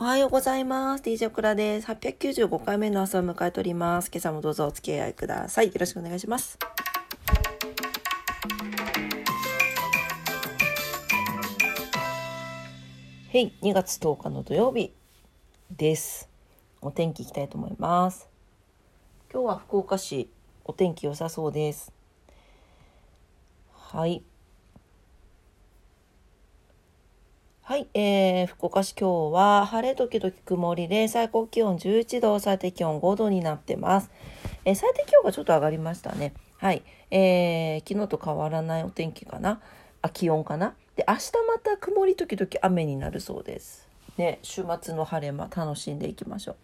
おはようございます。DJ クラです。895回目の朝を迎えております。今朝もどうぞお付き合いください。よろしくお願いします。はい、2月10日の土曜日です。お天気いきたいと思います。今日は福岡市、お天気良さそうです。はい。はい、えー、福岡市今日は晴れ時々曇りで最高気温11度、最低気温5度になってます。えー、最低気温がちょっと上がりましたね。はい、えー、昨日と変わらないお天気かな。あ、気温かな。で、明日また曇り時々雨になるそうです。ね、週末の晴れ間楽しんでいきましょう。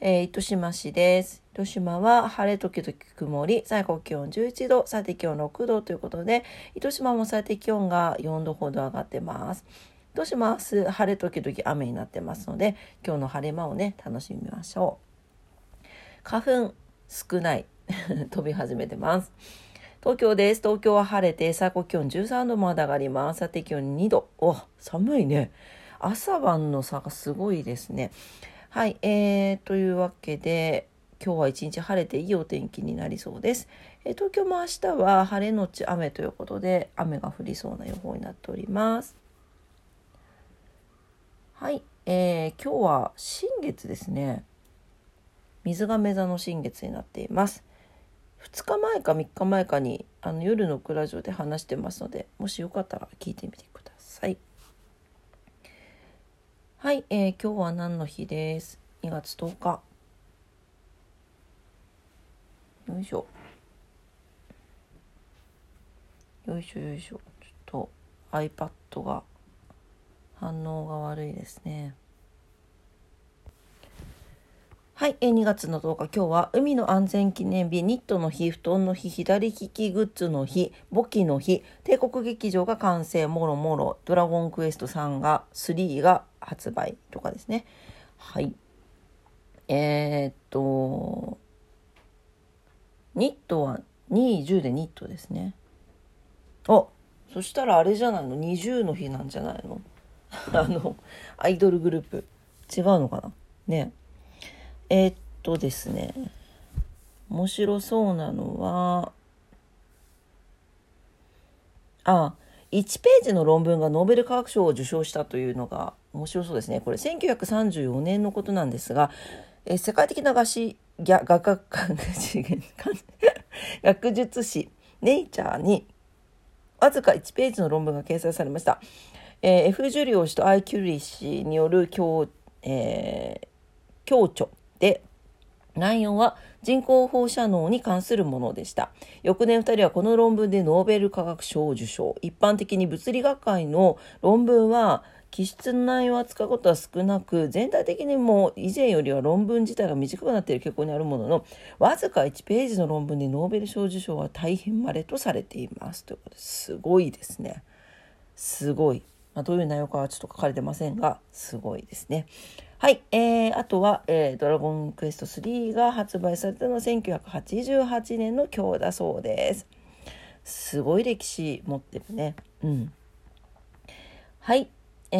えー、糸島市です。糸島は晴れ時々曇り、最高気温11度、最低気温6度ということで、糸島も最低気温が4度ほど上がってます。糸島は明日晴れ時々雨になってますので、今日の晴れ間をね、楽しみましょう。花粉少ない。飛び始めてます。東京です。東京は晴れて最高気温13度まで上がります。最低気温2度。お、寒いね。朝晩の差がすごいですね。はい、えー、というわけで、今日は一日晴れていいお天気になりそうです。えー、東京も明日は晴れのち雨ということで、雨が降りそうな予報になっております。はい、えー、今日は新月ですね。水亀座の新月になっています。2日前か3日前かにあの夜のクラジオで話してますのでもしよかったら聞いてみてください。はい、えー、今日は何の日です？2月10日。よいしょ。よいしょよいしょ。ちょっと iPad が反応が悪いですね。はい、2月の10日、今日は海の安全記念日、ニットの日、布団の日、左利きグッズの日、簿記の日、帝国劇場が完成、もろもろ、ドラゴンクエスト3が、3が発売とかですね。はい。えー、っと、ニットは2、10でニットですね。あ、そしたらあれじゃないの ?20 の日なんじゃないの？あの、アイドルグループ。違うのかな？ねえー、っとですね、面白そうなのは、あ、1ページの論文がノーベル科学賞を受賞したというのが面白そうですね。これ1934年のことなんですが、え、世界的な学士、学学 学術誌ネイチャーにわずか1ページの論文が掲載されました。えー、F・ ジュリオ氏とアイ・キュリ氏による共,、えー、共著で内容は人工放射能に関するものでした。翌年2人はこの論文でノーベル化学賞を受賞。一般的に物理学会の論文は気質の内容を扱うことは少なく全体的にも以前よりは論文自体が短くなっている傾向にあるもののわずか1ページの論文でノーベル賞受賞は大変稀とされています。ということですごいですね。すごい、まあ、どういう内容かはちょっと書かれてませんがすごいですねはい、えー、あとは、えー、ドラゴンクエスト3が発売されたのは1988年の今日だそうです。すごい歴史持ってるね。うん。はい、え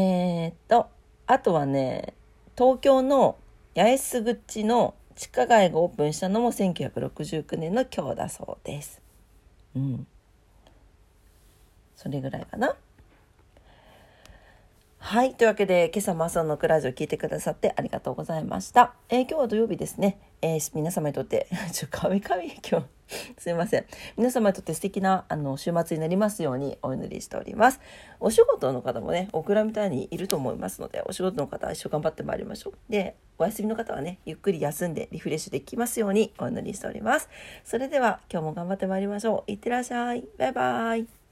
ー、っと、あとはね、東京の八重洲口の地下街がオープンしたのも1969年の今日だそうです。うん。それぐらいかな。はい。というわけで、今朝も朝のクラジオを聞いてくださってありがとうございました。えー、今日は土曜日ですね。えー、皆様にとって、ちょ、かみかみ、今日、すいません。皆様にとって素敵な、あの、週末になりますようにお祈りしております。お仕事の方もね、オクラみたいにいると思いますので、お仕事の方は一生頑張ってまいりましょう。で、お休みの方はね、ゆっくり休んでリフレッシュできますようにお祈りしております。それでは、今日も頑張ってまいりましょう。いってらっしゃい。バイバイ。